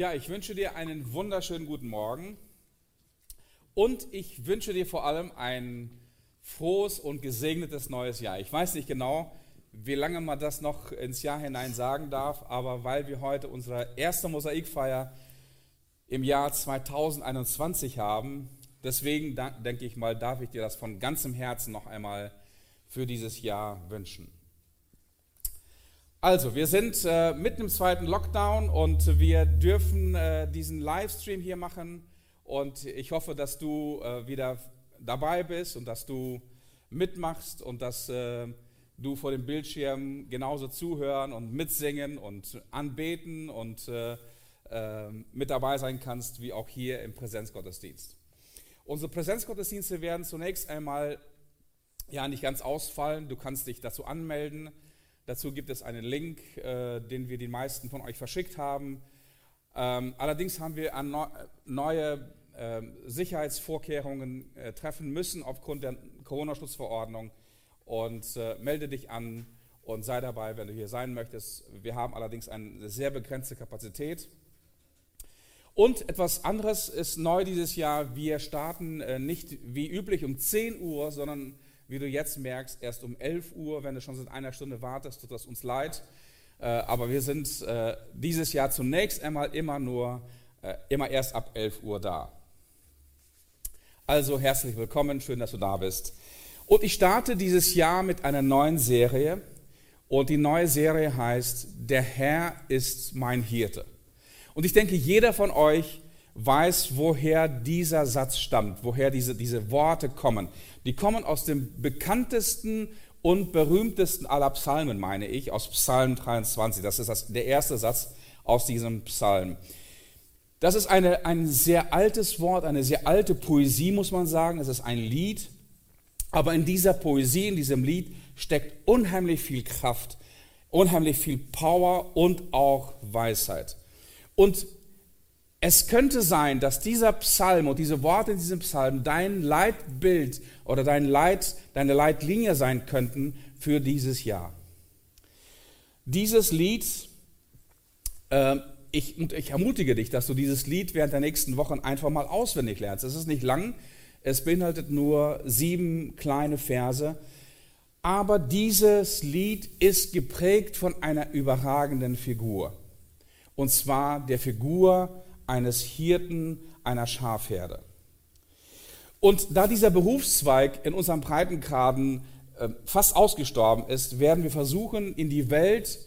Ja, ich wünsche dir einen wunderschönen guten Morgen und ich wünsche dir vor allem ein frohes und gesegnetes neues Jahr. Ich weiß nicht genau, wie lange man das noch ins Jahr hinein sagen darf, aber weil wir heute unsere erste Mosaikfeier im Jahr 2021 haben, deswegen denke ich mal, darf ich dir das von ganzem Herzen noch einmal für dieses Jahr wünschen. Also, wir sind äh, mitten im zweiten Lockdown und wir dürfen äh, diesen Livestream hier machen. Und ich hoffe, dass du äh, wieder dabei bist und dass du mitmachst und dass äh, du vor dem Bildschirm genauso zuhören und mitsingen und anbeten und äh, äh, mit dabei sein kannst, wie auch hier im Präsenzgottesdienst. Unsere Präsenzgottesdienste werden zunächst einmal ja nicht ganz ausfallen. Du kannst dich dazu anmelden. Dazu gibt es einen Link, äh, den wir den meisten von euch verschickt haben. Ähm, allerdings haben wir neue äh, Sicherheitsvorkehrungen äh, treffen müssen aufgrund der Corona-Schutzverordnung und äh, melde dich an und sei dabei, wenn du hier sein möchtest. Wir haben allerdings eine sehr begrenzte Kapazität. Und etwas anderes ist neu dieses Jahr. Wir starten äh, nicht wie üblich um 10 Uhr, sondern wie du jetzt merkst, erst um 11 Uhr. Wenn du schon seit einer Stunde wartest, tut das uns leid. Äh, aber wir sind äh, dieses Jahr zunächst einmal immer nur, äh, immer erst ab 11 Uhr da. Also herzlich willkommen, schön, dass du da bist. Und ich starte dieses Jahr mit einer neuen Serie. Und die neue Serie heißt, der Herr ist mein Hirte. Und ich denke, jeder von euch weiß, woher dieser Satz stammt, woher diese, diese Worte kommen. Die kommen aus dem bekanntesten und berühmtesten aller Psalmen, meine ich, aus Psalm 23. Das ist das, der erste Satz aus diesem Psalm. Das ist eine, ein sehr altes Wort, eine sehr alte Poesie, muss man sagen. Es ist ein Lied. Aber in dieser Poesie, in diesem Lied steckt unheimlich viel Kraft, unheimlich viel Power und auch Weisheit. Und es könnte sein, dass dieser Psalm und diese Worte in diesem Psalm dein Leitbild oder dein Leit, deine Leitlinie sein könnten für dieses Jahr. Dieses Lied, äh, ich, ich ermutige dich, dass du dieses Lied während der nächsten Wochen einfach mal auswendig lernst. Es ist nicht lang, es beinhaltet nur sieben kleine Verse, aber dieses Lied ist geprägt von einer überragenden Figur. Und zwar der Figur eines Hirten einer Schafherde. Und da dieser Berufszweig in unserem Breitengraden äh, fast ausgestorben ist, werden wir versuchen, in die Welt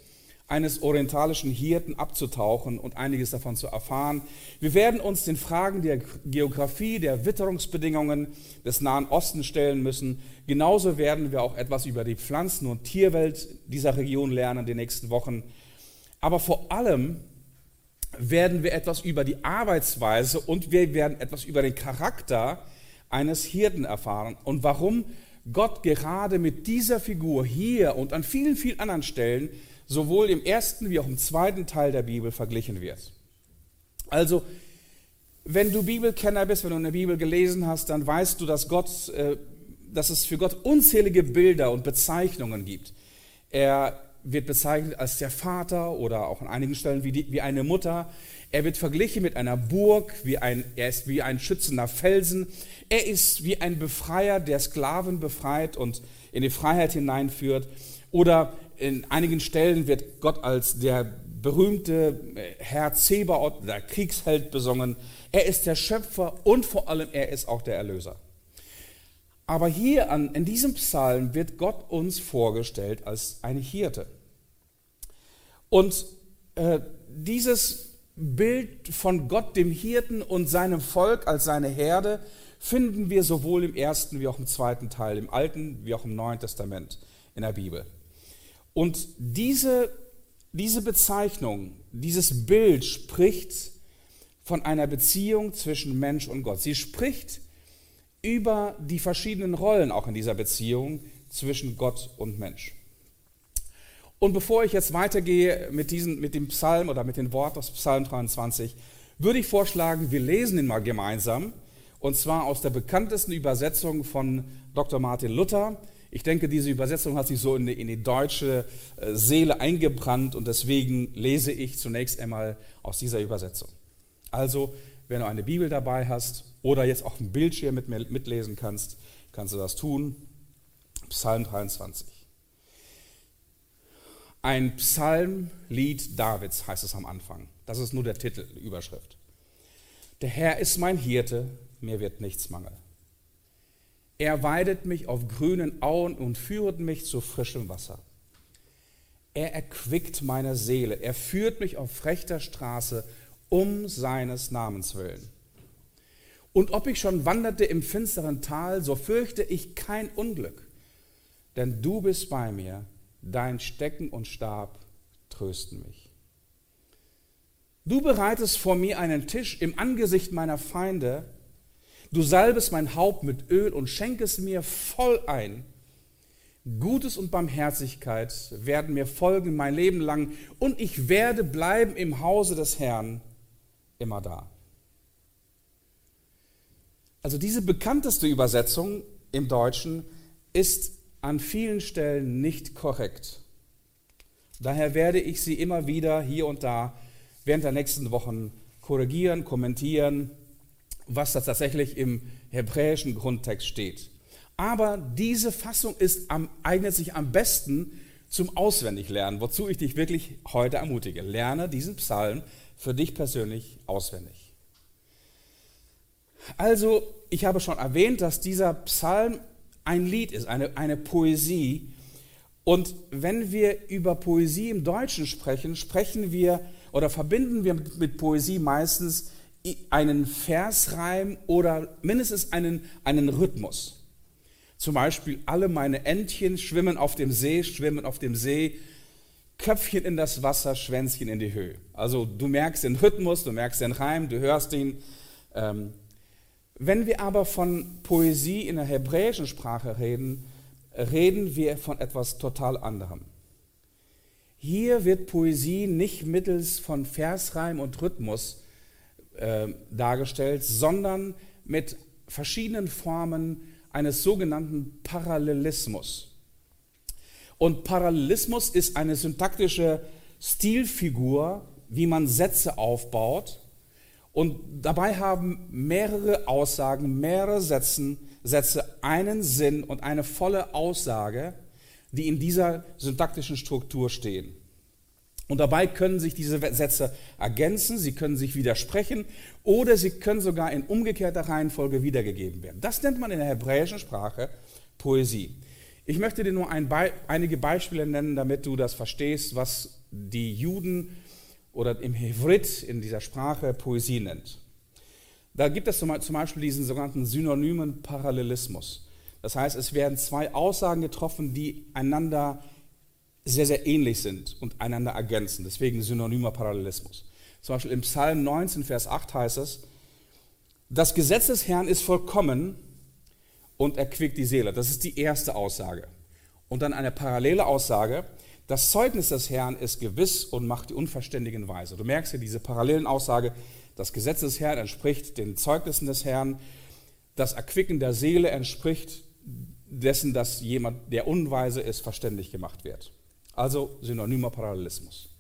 eines orientalischen Hirten abzutauchen und einiges davon zu erfahren. Wir werden uns den Fragen der Geografie, der Witterungsbedingungen des Nahen Ostens stellen müssen. Genauso werden wir auch etwas über die Pflanzen- und Tierwelt dieser Region lernen in den nächsten Wochen. Aber vor allem werden wir etwas über die Arbeitsweise und wir werden etwas über den Charakter eines Hirten erfahren und warum Gott gerade mit dieser Figur hier und an vielen, vielen anderen Stellen sowohl im ersten wie auch im zweiten Teil der Bibel verglichen wird. Also, wenn du Bibelkenner bist, wenn du eine Bibel gelesen hast, dann weißt du, dass, Gott, äh, dass es für Gott unzählige Bilder und Bezeichnungen gibt. Er wird bezeichnet als der Vater oder auch an einigen Stellen wie, die, wie eine Mutter. Er wird verglichen mit einer Burg, wie ein, er ist wie ein schützender Felsen. Er ist wie ein Befreier, der Sklaven befreit und in die Freiheit hineinführt. Oder in einigen Stellen wird Gott als der berühmte Herr Zebaoth, der Kriegsheld besungen. Er ist der Schöpfer und vor allem er ist auch der Erlöser. Aber hier an, in diesem Psalm wird Gott uns vorgestellt als ein Hirte. Und äh, dieses Bild von Gott, dem Hirten und seinem Volk als seine Herde, finden wir sowohl im ersten wie auch im zweiten Teil, im Alten wie auch im Neuen Testament in der Bibel. Und diese, diese Bezeichnung, dieses Bild spricht von einer Beziehung zwischen Mensch und Gott. Sie spricht über die verschiedenen Rollen auch in dieser Beziehung zwischen Gott und Mensch. Und bevor ich jetzt weitergehe mit, diesen, mit dem Psalm oder mit den Worten aus Psalm 23, würde ich vorschlagen, wir lesen ihn mal gemeinsam. Und zwar aus der bekanntesten Übersetzung von Dr. Martin Luther. Ich denke, diese Übersetzung hat sich so in die, in die deutsche äh, Seele eingebrannt und deswegen lese ich zunächst einmal aus dieser Übersetzung. Also, wenn du eine Bibel dabei hast oder jetzt auch einen Bildschirm mit mitlesen kannst, kannst du das tun. Psalm 23. Ein Psalmlied Davids heißt es am Anfang. Das ist nur der Titel, die Überschrift. Der Herr ist mein Hirte, mir wird nichts mangeln. Er weidet mich auf grünen Auen und führet mich zu frischem Wasser. Er erquickt meine Seele, er führt mich auf rechter Straße um seines Namens willen. Und ob ich schon wanderte im finsteren Tal, so fürchte ich kein Unglück, denn du bist bei mir, dein Stecken und Stab trösten mich. Du bereitest vor mir einen Tisch im Angesicht meiner Feinde, du salbest mein Haupt mit Öl und schenkest mir voll ein. Gutes und Barmherzigkeit werden mir folgen mein Leben lang und ich werde bleiben im Hause des Herrn immer da. Also diese bekannteste Übersetzung im Deutschen ist an vielen Stellen nicht korrekt. Daher werde ich sie immer wieder hier und da während der nächsten Wochen korrigieren, kommentieren, was da tatsächlich im hebräischen Grundtext steht. Aber diese Fassung ist am, eignet sich am besten zum Auswendiglernen, wozu ich dich wirklich heute ermutige. Lerne diesen Psalm für dich persönlich auswendig. Also, ich habe schon erwähnt, dass dieser Psalm ein Lied ist, eine, eine Poesie. Und wenn wir über Poesie im Deutschen sprechen, sprechen wir oder verbinden wir mit Poesie meistens einen Versreim oder mindestens einen, einen Rhythmus. Zum Beispiel, alle meine Entchen schwimmen auf dem See, schwimmen auf dem See, Köpfchen in das Wasser, Schwänzchen in die Höhe. Also du merkst den Rhythmus, du merkst den Reim, du hörst ihn. Ähm, wenn wir aber von Poesie in der hebräischen Sprache reden, reden wir von etwas total anderem. Hier wird Poesie nicht mittels von Versreim und Rhythmus äh, dargestellt, sondern mit verschiedenen Formen eines sogenannten Parallelismus. Und Parallelismus ist eine syntaktische Stilfigur, wie man Sätze aufbaut und dabei haben mehrere Aussagen, mehrere Sätzen, Sätze einen Sinn und eine volle Aussage, die in dieser syntaktischen Struktur stehen. Und dabei können sich diese Sätze ergänzen, sie können sich widersprechen oder sie können sogar in umgekehrter Reihenfolge wiedergegeben werden. Das nennt man in der hebräischen Sprache Poesie. Ich möchte dir nur ein Be einige Beispiele nennen, damit du das verstehst, was die Juden oder im Hevrit in dieser Sprache Poesie nennt. Da gibt es zum Beispiel diesen sogenannten synonymen Parallelismus. Das heißt, es werden zwei Aussagen getroffen, die einander sehr, sehr ähnlich sind und einander ergänzen. Deswegen synonymer Parallelismus. Zum Beispiel im Psalm 19, Vers 8 heißt es, das Gesetz des Herrn ist vollkommen und erquickt die Seele. Das ist die erste Aussage. Und dann eine parallele Aussage, das Zeugnis des Herrn ist gewiss und macht die Unverständigen weise. Du merkst hier diese parallelen Aussage, das Gesetz des Herrn entspricht den Zeugnissen des Herrn, das Erquicken der Seele entspricht dessen, dass jemand, der unweise ist, verständlich gemacht wird. Also synonymer Parallelismus.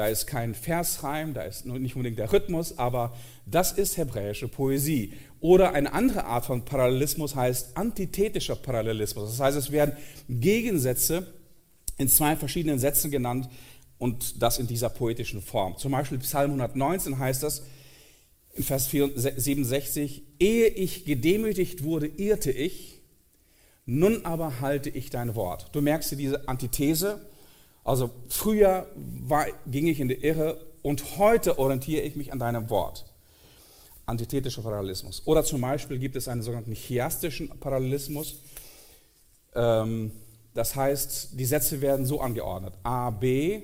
Da ist kein Versreim, da ist nicht unbedingt der Rhythmus, aber das ist hebräische Poesie. Oder eine andere Art von Parallelismus heißt antithetischer Parallelismus. Das heißt, es werden Gegensätze in zwei verschiedenen Sätzen genannt und das in dieser poetischen Form. Zum Beispiel Psalm 119 heißt das in Vers 67, ehe ich gedemütigt wurde, irrte ich, nun aber halte ich dein Wort. Du merkst hier diese Antithese. Also früher war, ging ich in die Irre und heute orientiere ich mich an deinem Wort. Antithetischer Parallelismus. Oder zum Beispiel gibt es einen sogenannten chiastischen Parallelismus. Ähm, das heißt, die Sätze werden so angeordnet. A, B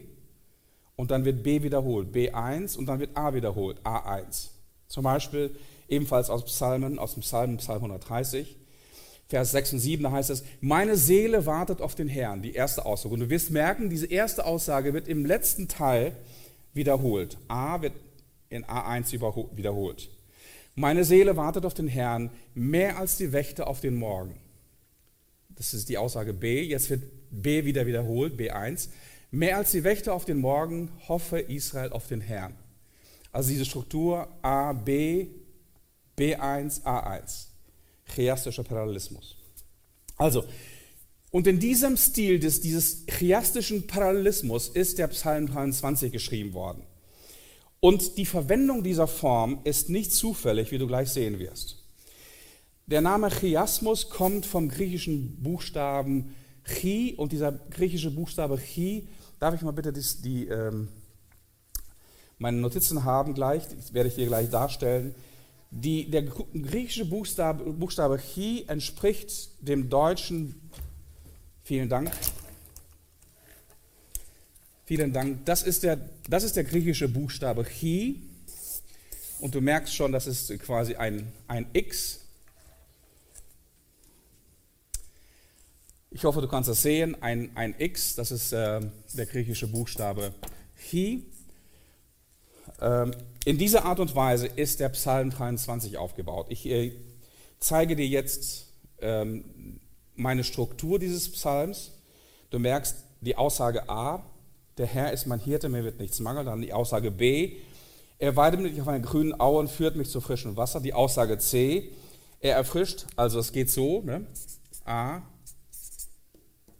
und dann wird B wiederholt. B1 und dann wird A wiederholt. A1. Zum Beispiel ebenfalls aus Psalmen, aus dem Psalm, Psalm 130, Vers 6 und 7, da heißt es, meine Seele wartet auf den Herrn, die erste Aussage. Und du wirst merken, diese erste Aussage wird im letzten Teil wiederholt. A wird in A1 wiederholt. Meine Seele wartet auf den Herrn mehr als die Wächter auf den Morgen. Das ist die Aussage B. Jetzt wird B wieder wiederholt, B1. Mehr als die Wächter auf den Morgen hoffe Israel auf den Herrn. Also diese Struktur A, B, B1, A1. Chiastischer Parallelismus. Also, und in diesem Stil des, dieses chiastischen Parallelismus ist der Psalm 23 geschrieben worden. Und die Verwendung dieser Form ist nicht zufällig, wie du gleich sehen wirst. Der Name Chiasmus kommt vom griechischen Buchstaben Chi und dieser griechische Buchstabe Chi, darf ich mal bitte die, die ähm, meine Notizen haben gleich, das werde ich dir gleich darstellen. Die, der griechische Buchstabe, Buchstabe Chi entspricht dem deutschen, vielen Dank, vielen Dank, das ist der, das ist der griechische Buchstabe Chi. Und du merkst schon, das ist quasi ein, ein X. Ich hoffe, du kannst das sehen, ein, ein X, das ist äh, der griechische Buchstabe Chi. Ähm, in dieser Art und Weise ist der Psalm 23 aufgebaut. Ich äh, zeige dir jetzt ähm, meine Struktur dieses Psalms. Du merkst die Aussage A, der Herr ist mein Hirte, mir wird nichts mangeln. Dann die Aussage B, er weidet mich auf einen grünen Aue und führt mich zu frischem Wasser. Die Aussage C, er erfrischt, also es geht so, ne? A,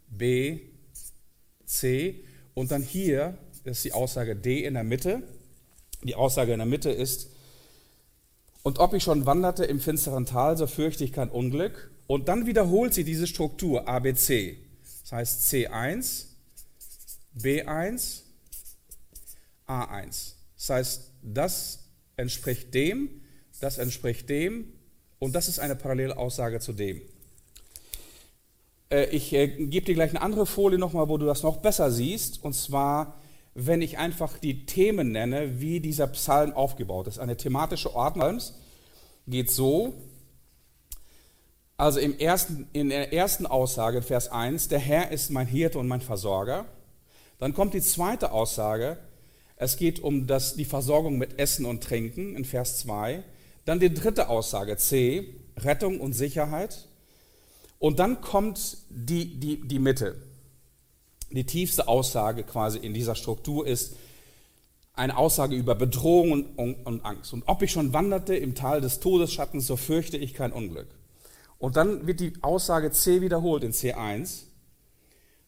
B, C und dann hier ist die Aussage D in der Mitte. Die Aussage in der Mitte ist, und ob ich schon wanderte im finsteren Tal, so fürchte ich kein Unglück. Und dann wiederholt sie diese Struktur ABC. Das heißt C1, B1, A1. Das heißt, das entspricht dem, das entspricht dem und das ist eine Parallelaussage zu dem. Äh, ich äh, gebe dir gleich eine andere Folie nochmal, wo du das noch besser siehst. Und zwar wenn ich einfach die Themen nenne, wie dieser Psalm aufgebaut ist. Eine thematische Ordnung geht so, also im ersten, in der ersten Aussage, Vers 1, der Herr ist mein Hirte und mein Versorger. Dann kommt die zweite Aussage, es geht um das, die Versorgung mit Essen und Trinken in Vers 2. Dann die dritte Aussage, C, Rettung und Sicherheit. Und dann kommt die, die, die Mitte, die tiefste Aussage quasi in dieser Struktur ist eine Aussage über Bedrohung und, und, Angst. Und ob ich schon wanderte im Tal des Todesschattens, so fürchte ich kein Unglück. Und dann wird die Aussage C wiederholt in C1.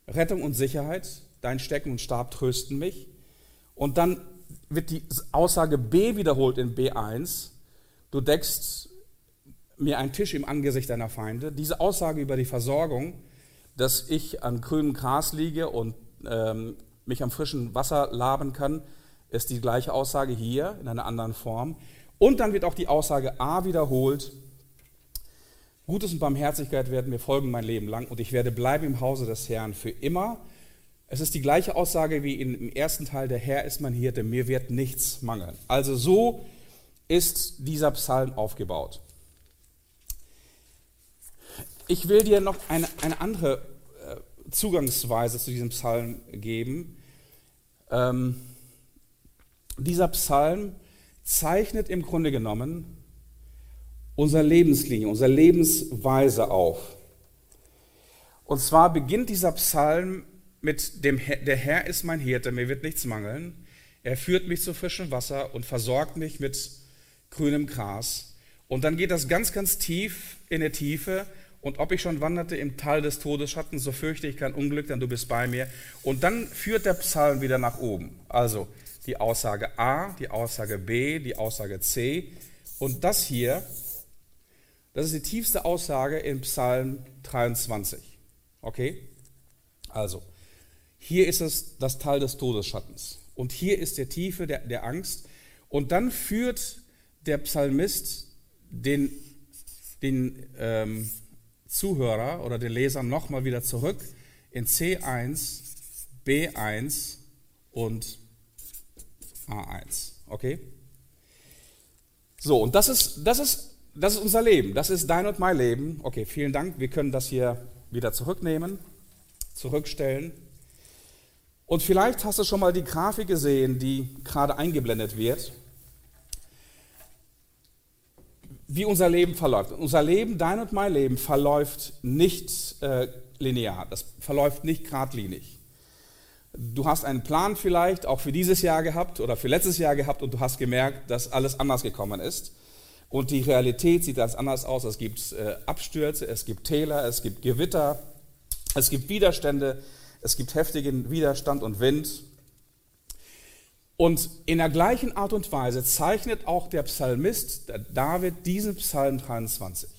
Rettung und Sicherheit, dein Stecken und Stab trösten mich. Und dann wird die Aussage B wiederholt in B1. Du deckst mir einen Tisch im Angesicht deiner Feinde. Diese Aussage über die Versorgung dass ich an grünem Gras liege und ähm, mich am frischen Wasser laben kann, ist die gleiche Aussage hier in einer anderen Form. Und dann wird auch die Aussage A wiederholt. Gutes und Barmherzigkeit werden mir folgen mein Leben lang und ich werde bleiben im Hause des Herrn für immer. Es ist die gleiche Aussage wie im ersten Teil, der Herr ist mein Hirte, mir wird nichts mangeln. Also so ist dieser Psalm aufgebaut. Ich will dir noch eine, eine andere Zugangsweise zu diesem Psalm geben. Ähm, dieser Psalm zeichnet im Grunde genommen unsere Lebenslinie, unsere Lebensweise auf. Und zwar beginnt dieser Psalm mit dem, der Herr ist mein Hirte, mir wird nichts mangeln. Er führt mich zu frischem Wasser und versorgt mich mit grünem Gras. Und dann geht das ganz, ganz tief in der Tiefe und ob ich schon wanderte im Tal des Todesschattens, so fürchte ich kein Unglück, denn du bist bei mir. Und dann führt der Psalm wieder nach oben. Also die Aussage A, die Aussage B, die Aussage C. Und das hier, das ist die tiefste Aussage in Psalm 23. Okay? Also, hier ist es das Tal des Todesschattens. Und hier ist der Tiefe der, der Angst. Und dann führt der Psalmist den, den ähm, Zuhörer oder den Leser nochmal wieder zurück in C1, B1 und A1. Okay? So, und das ist, das ist, das ist unser Leben. Das ist dein und mein Leben. Okay, vielen Dank. Wir können das hier wieder zurücknehmen, zurückstellen. Und vielleicht hast du schon mal die Grafik gesehen, die gerade eingeblendet wird. Wie unser Leben verläuft. Unser Leben, dein und mein Leben, verläuft nicht äh, linear, das verläuft nicht geradlinig, Du hast einen Plan vielleicht auch für dieses Jahr gehabt oder für letztes Jahr gehabt und du hast gemerkt, dass alles anders gekommen ist. Und die Realität sieht ganz anders aus. Es gibt äh, Abstürze, es gibt Täler, es gibt Gewitter, es gibt Widerstände, es gibt heftigen Widerstand und Wind. Und in der gleichen Art und Weise zeichnet auch der Psalmist, der David, diesen Psalm 23.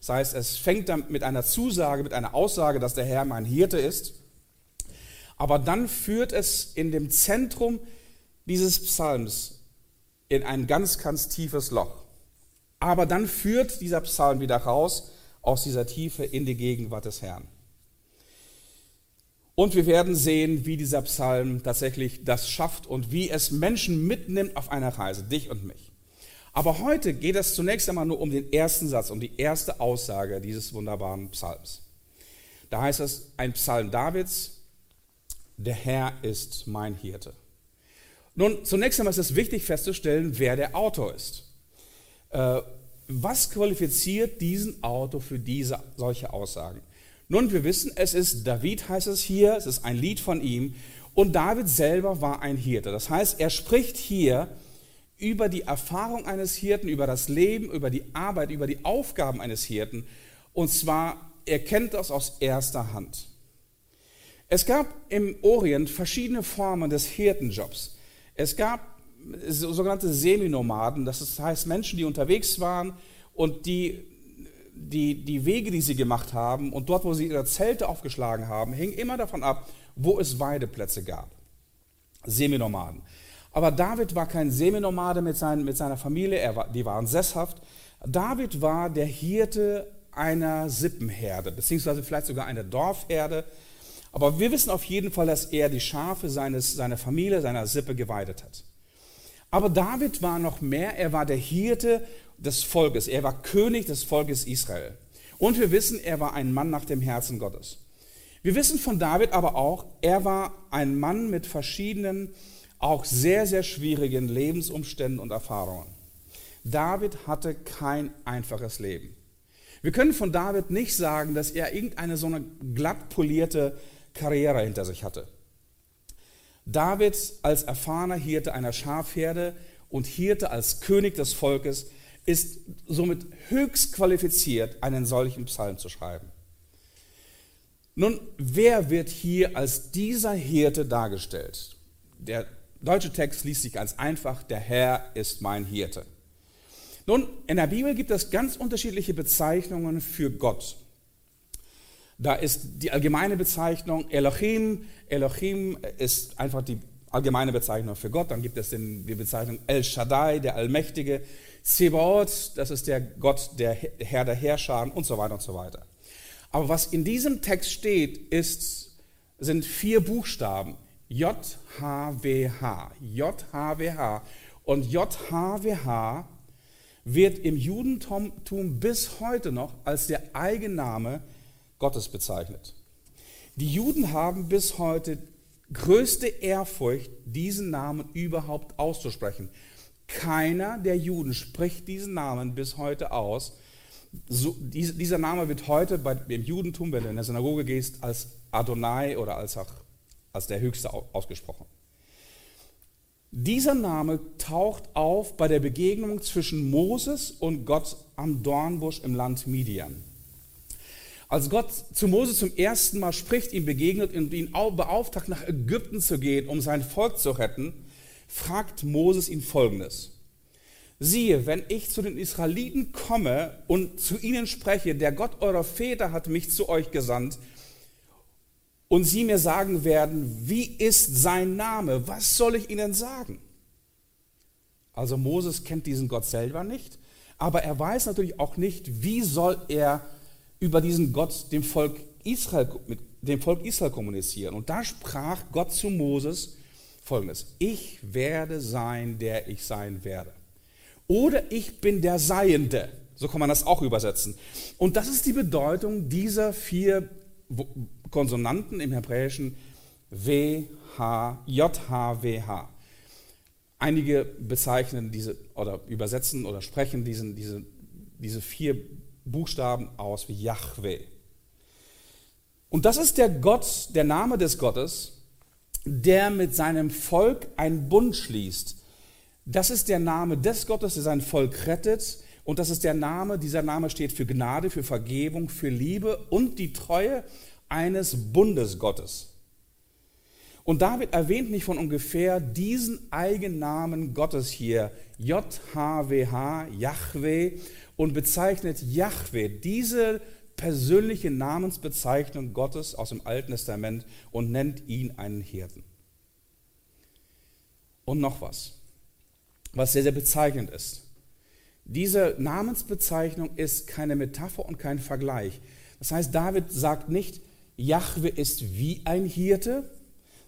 Das heißt, es fängt dann mit einer Zusage, mit einer Aussage, dass der Herr mein Hirte ist. Aber dann führt es in dem Zentrum dieses Psalms in ein ganz, ganz tiefes Loch. Aber dann führt dieser Psalm wieder raus aus dieser Tiefe in die Gegenwart des Herrn. Und wir werden sehen, wie dieser Psalm tatsächlich das schafft und wie es Menschen mitnimmt auf einer Reise, dich und mich. Aber heute geht es zunächst einmal nur um den ersten Satz, um die erste Aussage dieses wunderbaren Psalms. Da heißt es, ein Psalm Davids, der Herr ist mein Hirte. Nun, zunächst einmal ist es wichtig festzustellen, wer der Autor ist. Äh, was qualifiziert diesen Autor für diese solche Aussagen? Nun, wir wissen, es ist David, heißt es hier, es ist ein Lied von ihm. Und David selber war ein Hirte. Das heißt, er spricht hier über die Erfahrung eines Hirten, über das Leben, über die Arbeit, über die Aufgaben eines Hirten. Und zwar, er kennt das aus erster Hand. Es gab im Orient verschiedene Formen des Hirtenjobs. Es gab sogenannte Seminomaden, das heißt Menschen, die unterwegs waren und die, die, die Wege, die sie gemacht haben und dort, wo sie ihre Zelte aufgeschlagen haben, hing immer davon ab, wo es Weideplätze gab. Seminomaden. Aber David war kein Seminomade mit, seinen, mit seiner Familie, er war, die waren sesshaft. David war der Hirte einer Sippenherde, beziehungsweise vielleicht sogar einer Dorfherde. Aber wir wissen auf jeden Fall, dass er die Schafe seines, seiner Familie, seiner Sippe geweidet hat. Aber David war noch mehr, er war der Hirte des Volkes, er war König des Volkes Israel. Und wir wissen, er war ein Mann nach dem Herzen Gottes. Wir wissen von David aber auch, er war ein Mann mit verschiedenen, auch sehr, sehr schwierigen Lebensumständen und Erfahrungen. David hatte kein einfaches Leben. Wir können von David nicht sagen, dass er irgendeine so eine glatt polierte Karriere hinter sich hatte. David als erfahrener Hirte einer Schafherde und Hirte als König des Volkes ist somit höchst qualifiziert, einen solchen Psalm zu schreiben. Nun, wer wird hier als dieser Hirte dargestellt? Der deutsche Text liest sich ganz einfach, der Herr ist mein Hirte. Nun, in der Bibel gibt es ganz unterschiedliche Bezeichnungen für Gott. Da ist die allgemeine Bezeichnung Elohim. Elohim ist einfach die allgemeine Bezeichnung für Gott. Dann gibt es die Bezeichnung El Shaddai, der Allmächtige. Zebaoth, das ist der Gott, der Herr der Herrscher und so weiter und so weiter. Aber was in diesem Text steht, ist, sind vier Buchstaben. J-H-W-H. J-H-W-H. Und J-H-W-H wird im Judentum bis heute noch als der Eigenname Gottes bezeichnet. Die Juden haben bis heute größte Ehrfurcht, diesen Namen überhaupt auszusprechen. Keiner der Juden spricht diesen Namen bis heute aus. So, dieser Name wird heute bei, im Judentum, wenn du in der Synagoge gehst, als Adonai oder als, als der Höchste ausgesprochen. Dieser Name taucht auf bei der Begegnung zwischen Moses und Gott am Dornbusch im Land Midian. Als Gott zu Mose zum ersten Mal spricht, ihm begegnet und ihn beauftragt, nach Ägypten zu gehen, um sein Volk zu retten, fragt Moses ihn folgendes. Siehe, wenn ich zu den Israeliten komme und zu ihnen spreche, der Gott eurer Väter hat mich zu euch gesandt, und sie mir sagen werden, wie ist sein Name, was soll ich ihnen sagen? Also Moses kennt diesen Gott selber nicht, aber er weiß natürlich auch nicht, wie soll er über diesen Gott dem Volk Israel, mit dem Volk Israel kommunizieren. Und da sprach Gott zu Moses folgendes: Ich werde sein, der ich sein werde. Oder ich bin der Seiende. So kann man das auch übersetzen. Und das ist die Bedeutung dieser vier Konsonanten im Hebräischen W, H, J, H, W, H. Einige bezeichnen diese oder übersetzen oder sprechen diesen, diese, diese vier Buchstaben aus wie Yahweh. Und das ist der Gott, der Name des Gottes, der mit seinem Volk einen Bund schließt. Das ist der Name des Gottes, der sein Volk rettet. Und das ist der Name, dieser Name steht für Gnade, für Vergebung, für Liebe und die Treue eines Bundesgottes. Und David erwähnt nicht von ungefähr diesen Eigennamen Gottes hier, JHWH, Yahweh, und bezeichnet Yahweh, diese persönliche Namensbezeichnung Gottes aus dem Alten Testament und nennt ihn einen Hirten. Und noch was, was sehr, sehr bezeichnend ist. Diese Namensbezeichnung ist keine Metapher und kein Vergleich. Das heißt, David sagt nicht, Jahwe ist wie ein Hirte,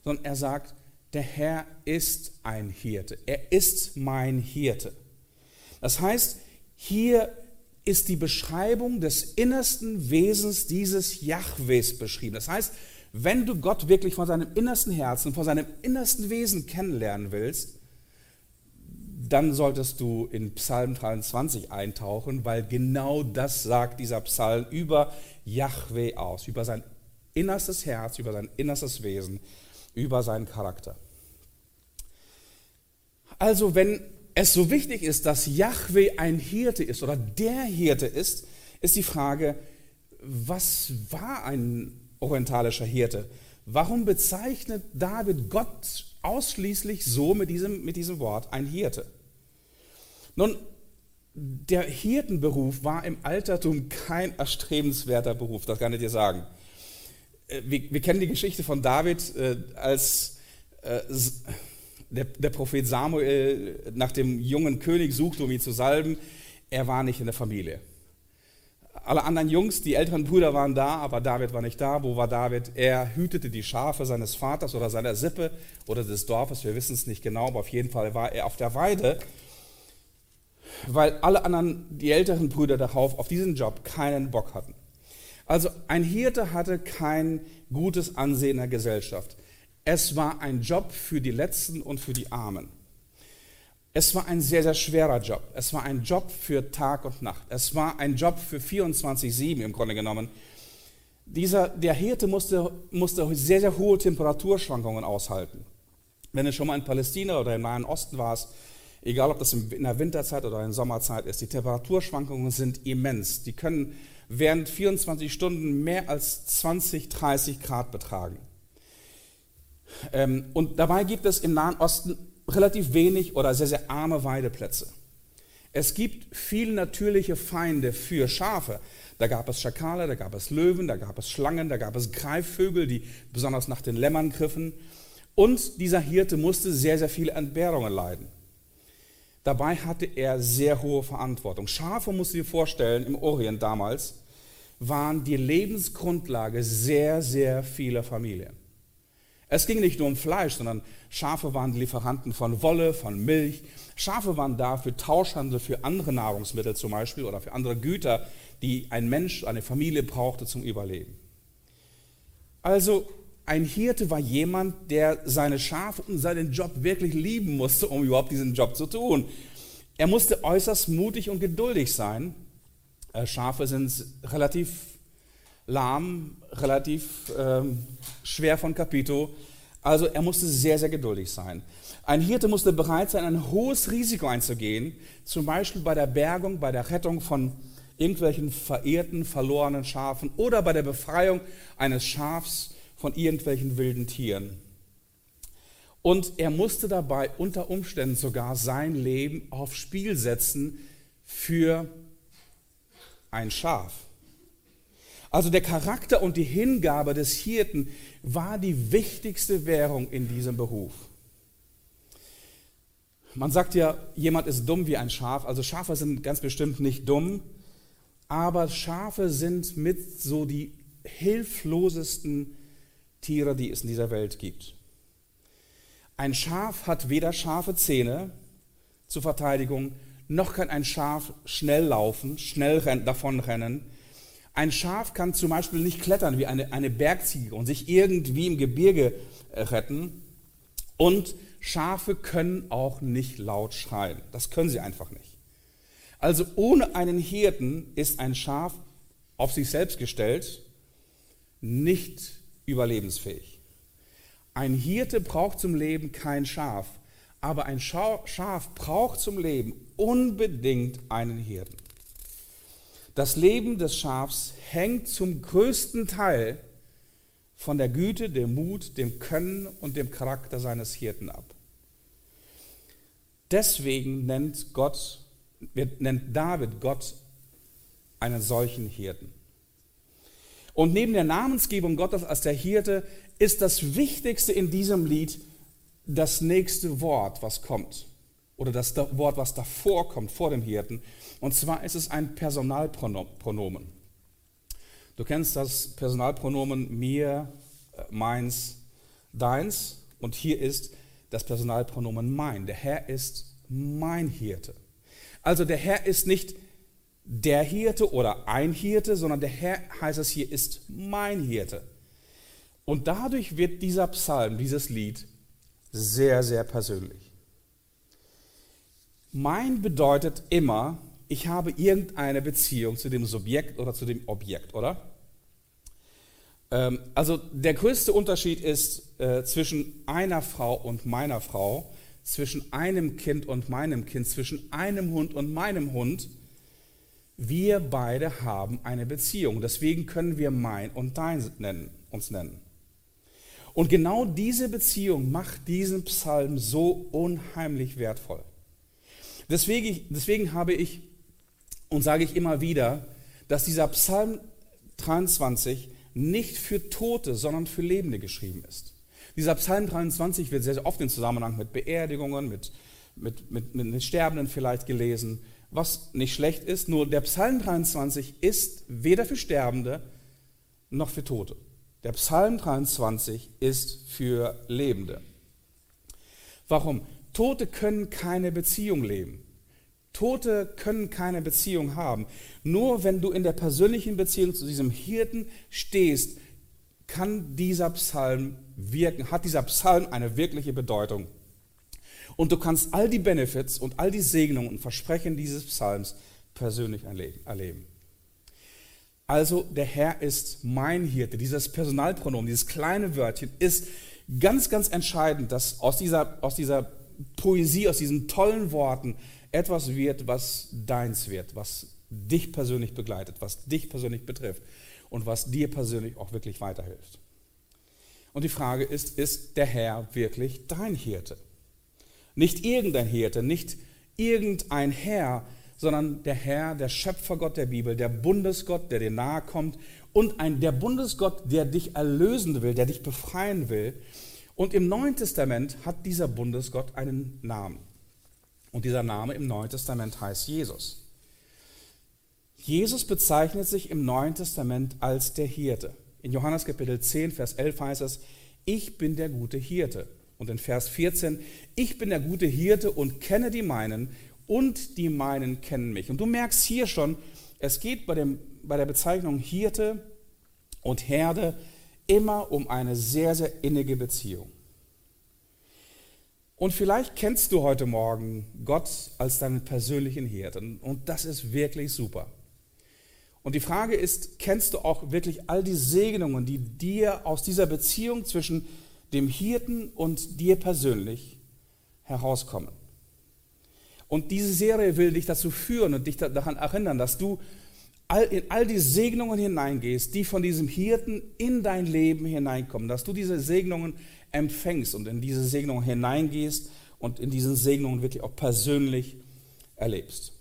sondern er sagt, der Herr ist ein Hirte. Er ist mein Hirte. Das heißt, hier ist die Beschreibung des innersten Wesens dieses Jahwes beschrieben. Das heißt, wenn du Gott wirklich von seinem innersten Herzen, von seinem innersten Wesen kennenlernen willst, dann solltest du in Psalm 23 eintauchen, weil genau das sagt dieser Psalm über Yahweh aus, über sein innerstes Herz, über sein innerstes Wesen, über seinen Charakter. Also wenn es so wichtig ist, dass Yahweh ein Hirte ist oder der Hirte ist, ist die Frage, was war ein orientalischer Hirte? Warum bezeichnet David Gott ausschließlich so mit diesem, mit diesem Wort, ein Hirte? Nun, der Hirtenberuf war im Altertum kein erstrebenswerter Beruf, das kann ich dir sagen. Äh, wir, wir kennen die Geschichte von David, äh, als äh, der, der Prophet Samuel nach dem jungen König suchte, um ihn zu salben. Er war nicht in der Familie. Alle anderen Jungs, die älteren Brüder waren da, aber David war nicht da. Wo war David? Er hütete die Schafe seines Vaters oder seiner Sippe oder des Dorfes, wir wissen es nicht genau, aber auf jeden Fall war er auf der Weide, weil alle anderen, die älteren Brüder darauf, auf diesen Job keinen Bock hatten. Also ein Hirte hatte kein gutes Ansehen in der Gesellschaft. Es war ein Job für die Letzten und für die Armen. Es war ein sehr, sehr schwerer Job. Es war ein Job für Tag und Nacht. Es war ein Job für 24-7 im Grunde genommen. Dieser, der Hirte musste, musste sehr, sehr hohe Temperaturschwankungen aushalten. Wenn du schon mal in Palästina oder im Nahen Osten warst, egal ob das in der Winterzeit oder in der Sommerzeit ist, die Temperaturschwankungen sind immens. Die können während 24 Stunden mehr als 20, 30 Grad betragen. Ähm, und dabei gibt es im Nahen Osten relativ wenig oder sehr, sehr arme Weideplätze. Es gibt viele natürliche Feinde für Schafe. Da gab es Schakale, da gab es Löwen, da gab es Schlangen, da gab es Greifvögel, die besonders nach den Lämmern griffen. Und dieser Hirte musste sehr, sehr viele Entbehrungen leiden. Dabei hatte er sehr hohe Verantwortung. Schafe, musst du dir vorstellen, im Orient damals, waren die Lebensgrundlage sehr, sehr vieler Familien. Es ging nicht nur um Fleisch, sondern Schafe waren Lieferanten von Wolle, von Milch. Schafe waren da für Tauschhandel, für andere Nahrungsmittel zum Beispiel oder für andere Güter, die ein Mensch, eine Familie brauchte zum Überleben. Also ein Hirte war jemand, der seine Schafe und seinen Job wirklich lieben musste, um überhaupt diesen Job zu tun. Er musste äußerst mutig und geduldig sein. Äh, Schafe sind relativ lahm, relativ ähm, schwer von Kapito. Also er musste sehr, sehr geduldig sein. Ein Hirte musste bereit sein, ein hohes Risiko einzugehen, zum Beispiel bei der Bergung, bei der Rettung von irgendwelchen verehrten, verlorenen Schafen oder bei der Befreiung eines Schafs von irgendwelchen wilden Tieren. Und er musste dabei unter Umständen sogar sein Leben aufs Spiel setzen für ein Schaf. Also der Charakter und die Hingabe des Hirten war die wichtigste Währung in diesem Beruf. Man sagt ja, jemand ist dumm wie ein Schaf. Also Schafe sind ganz bestimmt nicht dumm, aber Schafe sind mit so die hilflosesten Tiere, die es in dieser Welt gibt. Ein Schaf hat weder scharfe Zähne zur Verteidigung, noch kann ein Schaf schnell laufen, schnell davonrennen. Ein Schaf kann zum Beispiel nicht klettern wie eine, eine Bergziege und sich irgendwie im Gebirge äh, retten. Und Schafe können auch nicht laut schreien. Das können sie einfach nicht. Also ohne einen Hirten ist ein Schaf auf sich selbst gestellt nicht überlebensfähig. Ein Hirte braucht zum Leben kein Schaf, aber ein Schaf braucht zum Leben unbedingt einen Hirten. Das Leben des Schafs hängt zum größten Teil von der Güte, dem Mut, dem Können und dem Charakter seines Hirten ab. Deswegen nennt, Gott, nennt David Gott einen solchen Hirten. Und neben der Namensgebung Gottes als der Hirte ist das Wichtigste in diesem Lied das nächste Wort, was kommt. Oder das Wort, was davor kommt, vor dem Hirten. Und zwar ist es ein Personalpronomen. Du kennst das Personalpronomen mir, äh, meins, deins. Und hier ist das Personalpronomen mein. Der Herr ist mein Hirte. Also der Herr ist nicht der Hirte oder ein Hirte, sondern der Herr, heißt es hier, ist mein Hirte. Und dadurch wird dieser Psalm, dieses Lied sehr, sehr persönlich. Mein bedeutet immer, ich habe irgendeine Beziehung zu dem Subjekt oder zu dem Objekt, oder? Ähm, also der größte Unterschied ist äh, zwischen einer Frau und meiner Frau, zwischen einem Kind und meinem Kind, zwischen einem Hund und meinem Hund wir beide haben eine Beziehung. Deswegen können wir mein und dein nennen, uns nennen. Und genau diese Beziehung macht diesen Psalm so unheimlich wertvoll. Deswegen, deswegen habe ich und sage ich immer wieder, dass dieser Psalm 23 nicht für Tote, sondern für Lebende geschrieben ist. Dieser Psalm 23 wird sehr, oft in Zusammenhang mit Beerdigungen, mit, mit, mit, mit Sterbenden vielleicht gelesen was nicht schlecht ist, nur der Psalm 23 ist weder für Sterbende noch für Tote. Der Psalm 23 ist für Lebende. Warum? Tote können keine Beziehung leben. Tote können keine Beziehung haben. Nur wenn du in der persönlichen Beziehung zu diesem Hirten stehst, kann dieser Psalm wirken, hat dieser Psalm eine wirkliche Bedeutung. Und du kannst all die Benefits und all die Segnungen und Versprechen dieses Psalms persönlich erleben. Also der Herr ist mein Hirte. Dieses Personalpronomen, dieses kleine Wörtchen ist ganz, ganz entscheidend, dass aus dieser, aus dieser Poesie, aus diesen tollen Worten etwas wird, was deins wird, was dich persönlich begleitet, was dich persönlich betrifft und was dir persönlich auch wirklich weiterhilft. Und die Frage ist, ist der Herr wirklich dein Hirte? Nicht irgendein Hirte, nicht irgendein Herr, sondern der Herr, der Schöpfergott der Bibel, der Bundesgott, der dir nahe kommt und ein, der Bundesgott, der dich erlösen will, der dich befreien will. Und im Neuen Testament hat dieser Bundesgott einen Namen. Und dieser Name im Neuen Testament heißt Jesus. Jesus bezeichnet sich im Neuen Testament als der Hirte. In Johannes Kapitel 10, Vers 11 heißt es, ich bin der gute Hirte. Und in Vers 14, ich bin der gute Hirte und kenne die meinen und die meinen kennen mich. Und du merkst hier schon, es geht bei, dem, bei der Bezeichnung Hirte und Herde immer um eine sehr, sehr innige Beziehung. Und vielleicht kennst du heute Morgen Gott als deinen persönlichen Hirten und das ist wirklich super. Und die Frage ist, kennst du auch wirklich all die Segnungen, die dir aus dieser Beziehung zwischen dem Hirten und dir persönlich herauskommen. Und diese Serie will dich dazu führen und dich daran erinnern, dass du in all die Segnungen hineingehst, die von diesem Hirten in dein Leben hineinkommen, dass du diese Segnungen empfängst und in diese Segnungen hineingehst und in diesen Segnungen wirklich auch persönlich erlebst.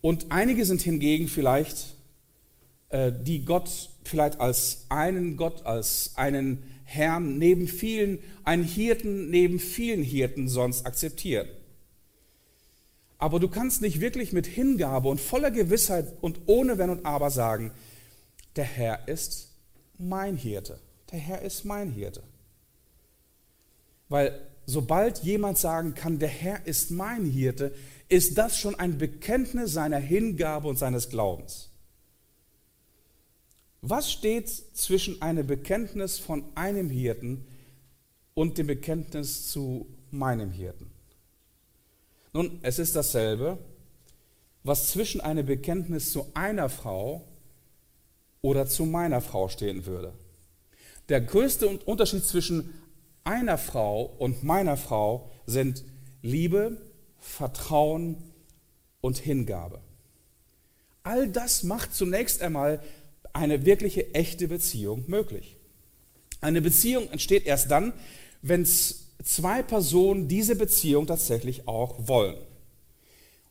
Und einige sind hingegen vielleicht, äh, die Gott vielleicht als einen Gott, als einen Herrn neben vielen, einen Hirten neben vielen Hirten sonst akzeptieren. Aber du kannst nicht wirklich mit Hingabe und voller Gewissheit und ohne Wenn und Aber sagen, der Herr ist mein Hirte. Der Herr ist mein Hirte. Weil sobald jemand sagen kann, der Herr ist mein Hirte, ist das schon ein Bekenntnis seiner Hingabe und seines Glaubens. Was steht zwischen einem Bekenntnis von einem Hirten und dem Bekenntnis zu meinem Hirten? Nun, es ist dasselbe, was zwischen einem Bekenntnis zu einer Frau oder zu meiner Frau stehen würde. Der größte Unterschied zwischen einer Frau und meiner Frau sind Liebe, Vertrauen und Hingabe. All das macht zunächst einmal eine wirkliche echte Beziehung möglich. Eine Beziehung entsteht erst dann, wenn zwei Personen diese Beziehung tatsächlich auch wollen.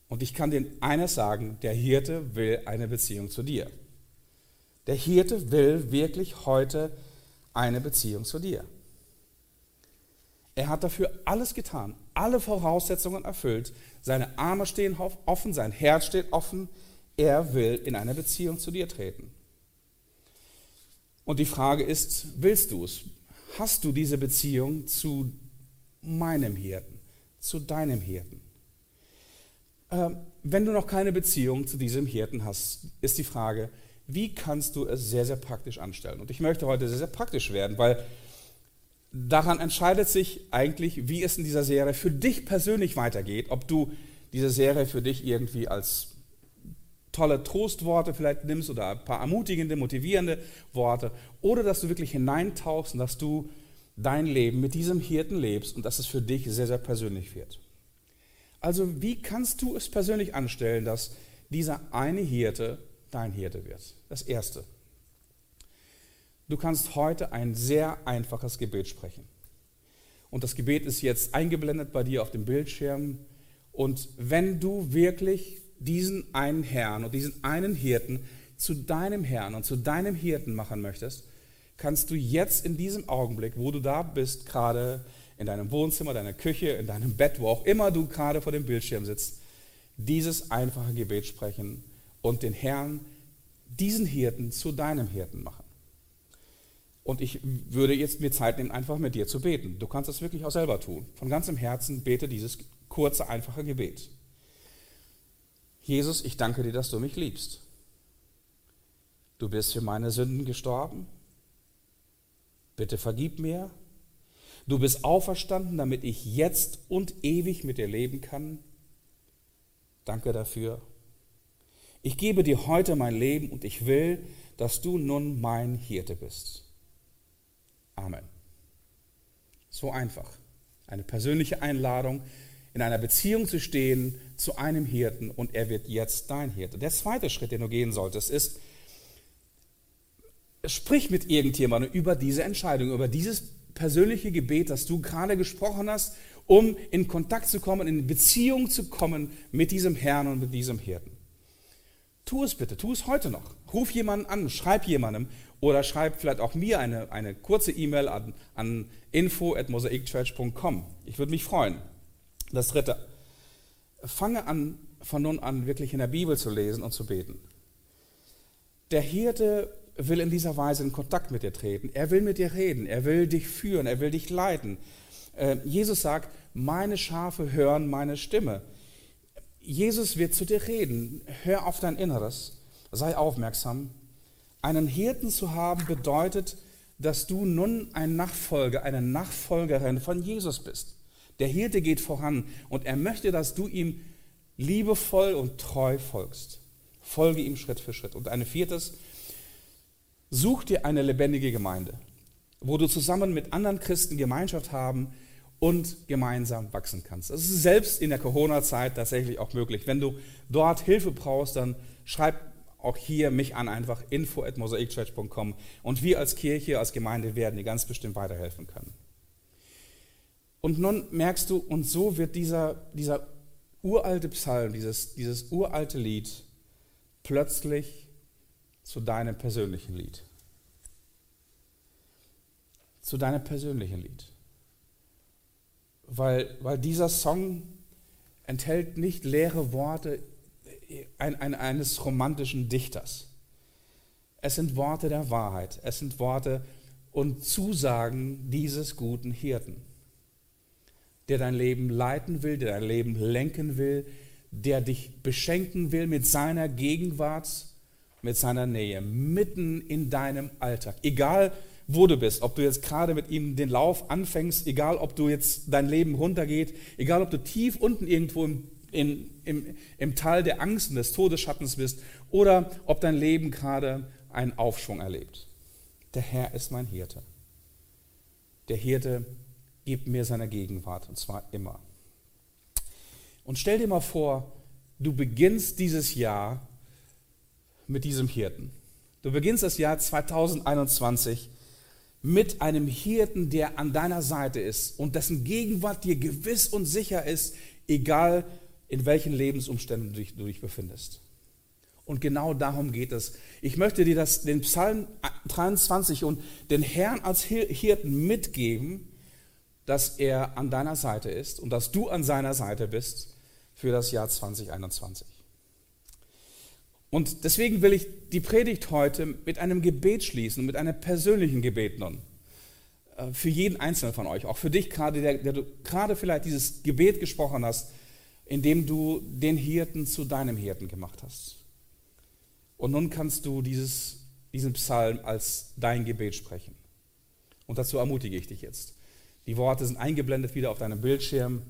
Und ich kann dir eines sagen, der Hirte will eine Beziehung zu dir. Der Hirte will wirklich heute eine Beziehung zu dir. Er hat dafür alles getan, alle Voraussetzungen erfüllt. Seine Arme stehen offen, sein Herz steht offen. Er will in eine Beziehung zu dir treten. Und die Frage ist, willst du es? Hast du diese Beziehung zu meinem Hirten, zu deinem Hirten? Ähm, wenn du noch keine Beziehung zu diesem Hirten hast, ist die Frage, wie kannst du es sehr, sehr praktisch anstellen? Und ich möchte heute sehr, sehr praktisch werden, weil daran entscheidet sich eigentlich, wie es in dieser Serie für dich persönlich weitergeht, ob du diese Serie für dich irgendwie als tolle Trostworte vielleicht nimmst oder ein paar ermutigende, motivierende Worte oder dass du wirklich hineintauchst und dass du dein Leben mit diesem Hirten lebst und dass es für dich sehr, sehr persönlich wird. Also wie kannst du es persönlich anstellen, dass dieser eine Hirte dein Hirte wird? Das Erste. Du kannst heute ein sehr einfaches Gebet sprechen. Und das Gebet ist jetzt eingeblendet bei dir auf dem Bildschirm. Und wenn du wirklich diesen einen Herrn und diesen einen Hirten zu deinem Herrn und zu deinem Hirten machen möchtest, kannst du jetzt in diesem Augenblick, wo du da bist, gerade in deinem Wohnzimmer, deiner Küche, in deinem Bett, wo auch immer du gerade vor dem Bildschirm sitzt, dieses einfache Gebet sprechen und den Herrn, diesen Hirten zu deinem Hirten machen. Und ich würde jetzt mir Zeit nehmen, einfach mit dir zu beten. Du kannst das wirklich auch selber tun. Von ganzem Herzen bete dieses kurze, einfache Gebet. Jesus, ich danke dir, dass du mich liebst. Du bist für meine Sünden gestorben. Bitte vergib mir. Du bist auferstanden, damit ich jetzt und ewig mit dir leben kann. Danke dafür. Ich gebe dir heute mein Leben und ich will, dass du nun mein Hirte bist. Amen. So einfach. Eine persönliche Einladung, in einer Beziehung zu stehen zu einem Hirten und er wird jetzt dein Hirte. Der zweite Schritt, den du gehen solltest, ist, sprich mit irgendjemandem über diese Entscheidung, über dieses persönliche Gebet, das du gerade gesprochen hast, um in Kontakt zu kommen, in Beziehung zu kommen mit diesem Herrn und mit diesem Hirten. Tu es bitte, tu es heute noch. Ruf jemanden an, schreib jemandem oder schreib vielleicht auch mir eine, eine kurze E-Mail an, an info.mosaikchurch.com. Ich würde mich freuen. Das dritte, fange an, von nun an wirklich in der Bibel zu lesen und zu beten. Der Hirte will in dieser Weise in Kontakt mit dir treten. Er will mit dir reden, er will dich führen, er will dich leiten. Äh, Jesus sagt, meine Schafe hören meine Stimme. Jesus wird zu dir reden. Hör auf dein Inneres, sei aufmerksam einen Hirten zu haben bedeutet, dass du nun ein Nachfolger, eine Nachfolgerin von Jesus bist. Der Hirte geht voran und er möchte, dass du ihm liebevoll und treu folgst. Folge ihm Schritt für Schritt. Und ein viertes, such dir eine lebendige Gemeinde, wo du zusammen mit anderen Christen Gemeinschaft haben und gemeinsam wachsen kannst. Das ist selbst in der Corona-Zeit tatsächlich auch möglich. Wenn du dort Hilfe brauchst, dann schreib auch hier mich an, einfach info at mosaikchurch.com und wir als Kirche, als Gemeinde werden dir ganz bestimmt weiterhelfen können. Und nun merkst du, und so wird dieser, dieser uralte Psalm, dieses, dieses uralte Lied plötzlich zu deinem persönlichen Lied. Zu deinem persönlichen Lied. Weil, weil dieser Song enthält nicht leere Worte ein, ein, eines romantischen Dichters. Es sind Worte der Wahrheit, es sind Worte und Zusagen dieses guten Hirten, der dein Leben leiten will, der dein Leben lenken will, der dich beschenken will mit seiner Gegenwart, mit seiner Nähe, mitten in deinem Alltag. Egal, wo du bist, ob du jetzt gerade mit ihm den Lauf anfängst, egal, ob du jetzt dein Leben runtergeht, egal, ob du tief unten irgendwo im in, im, im Tal der Angst und des Todesschattens bist oder ob dein Leben gerade einen Aufschwung erlebt. Der Herr ist mein Hirte. Der Hirte gibt mir seine Gegenwart und zwar immer. Und stell dir mal vor, du beginnst dieses Jahr mit diesem Hirten. Du beginnst das Jahr 2021 mit einem Hirten, der an deiner Seite ist und dessen Gegenwart dir gewiss und sicher ist, egal in welchen Lebensumständen du dich, du dich befindest. Und genau darum geht es. Ich möchte dir das, den Psalm 23 und den Herrn als Hirten mitgeben, dass er an deiner Seite ist und dass du an seiner Seite bist für das Jahr 2021. Und deswegen will ich die Predigt heute mit einem Gebet schließen, mit einem persönlichen Gebet nun. Äh, für jeden Einzelnen von euch, auch für dich gerade, der, der du gerade vielleicht dieses Gebet gesprochen hast, indem du den Hirten zu deinem Hirten gemacht hast. Und nun kannst du dieses, diesen Psalm als dein Gebet sprechen. Und dazu ermutige ich dich jetzt. Die Worte sind eingeblendet wieder auf deinem Bildschirm.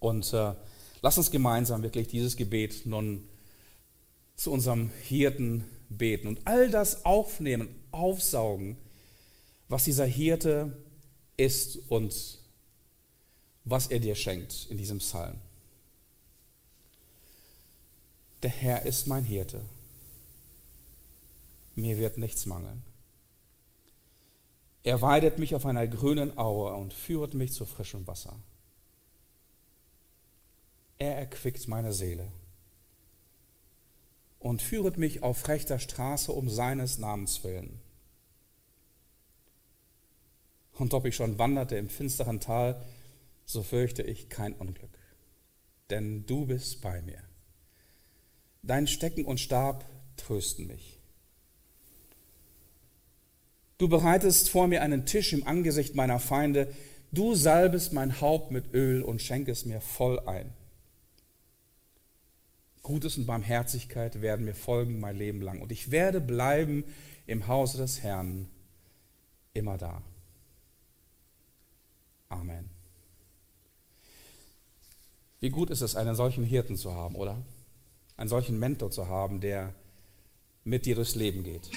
Und äh, lass uns gemeinsam wirklich dieses Gebet nun zu unserem Hirten beten und all das aufnehmen, aufsaugen, was dieser Hirte ist und was er dir schenkt in diesem Psalm. Der Herr ist mein Hirte. Mir wird nichts mangeln. Er weidet mich auf einer grünen Aue und führet mich zu frischem Wasser. Er erquickt meine Seele und führet mich auf rechter Straße um seines Namens willen. Und ob ich schon wanderte im finsteren Tal, so fürchte ich kein Unglück, denn du bist bei mir. Dein Stecken und Stab trösten mich. Du bereitest vor mir einen Tisch im Angesicht meiner Feinde, du salbest mein Haupt mit Öl und schenkest mir voll ein. Gutes und Barmherzigkeit werden mir folgen mein Leben lang. Und ich werde bleiben im Hause des Herrn immer da. Amen. Wie gut ist es, einen solchen Hirten zu haben, oder? Einen solchen Mentor zu haben, der mit dir durchs Leben geht.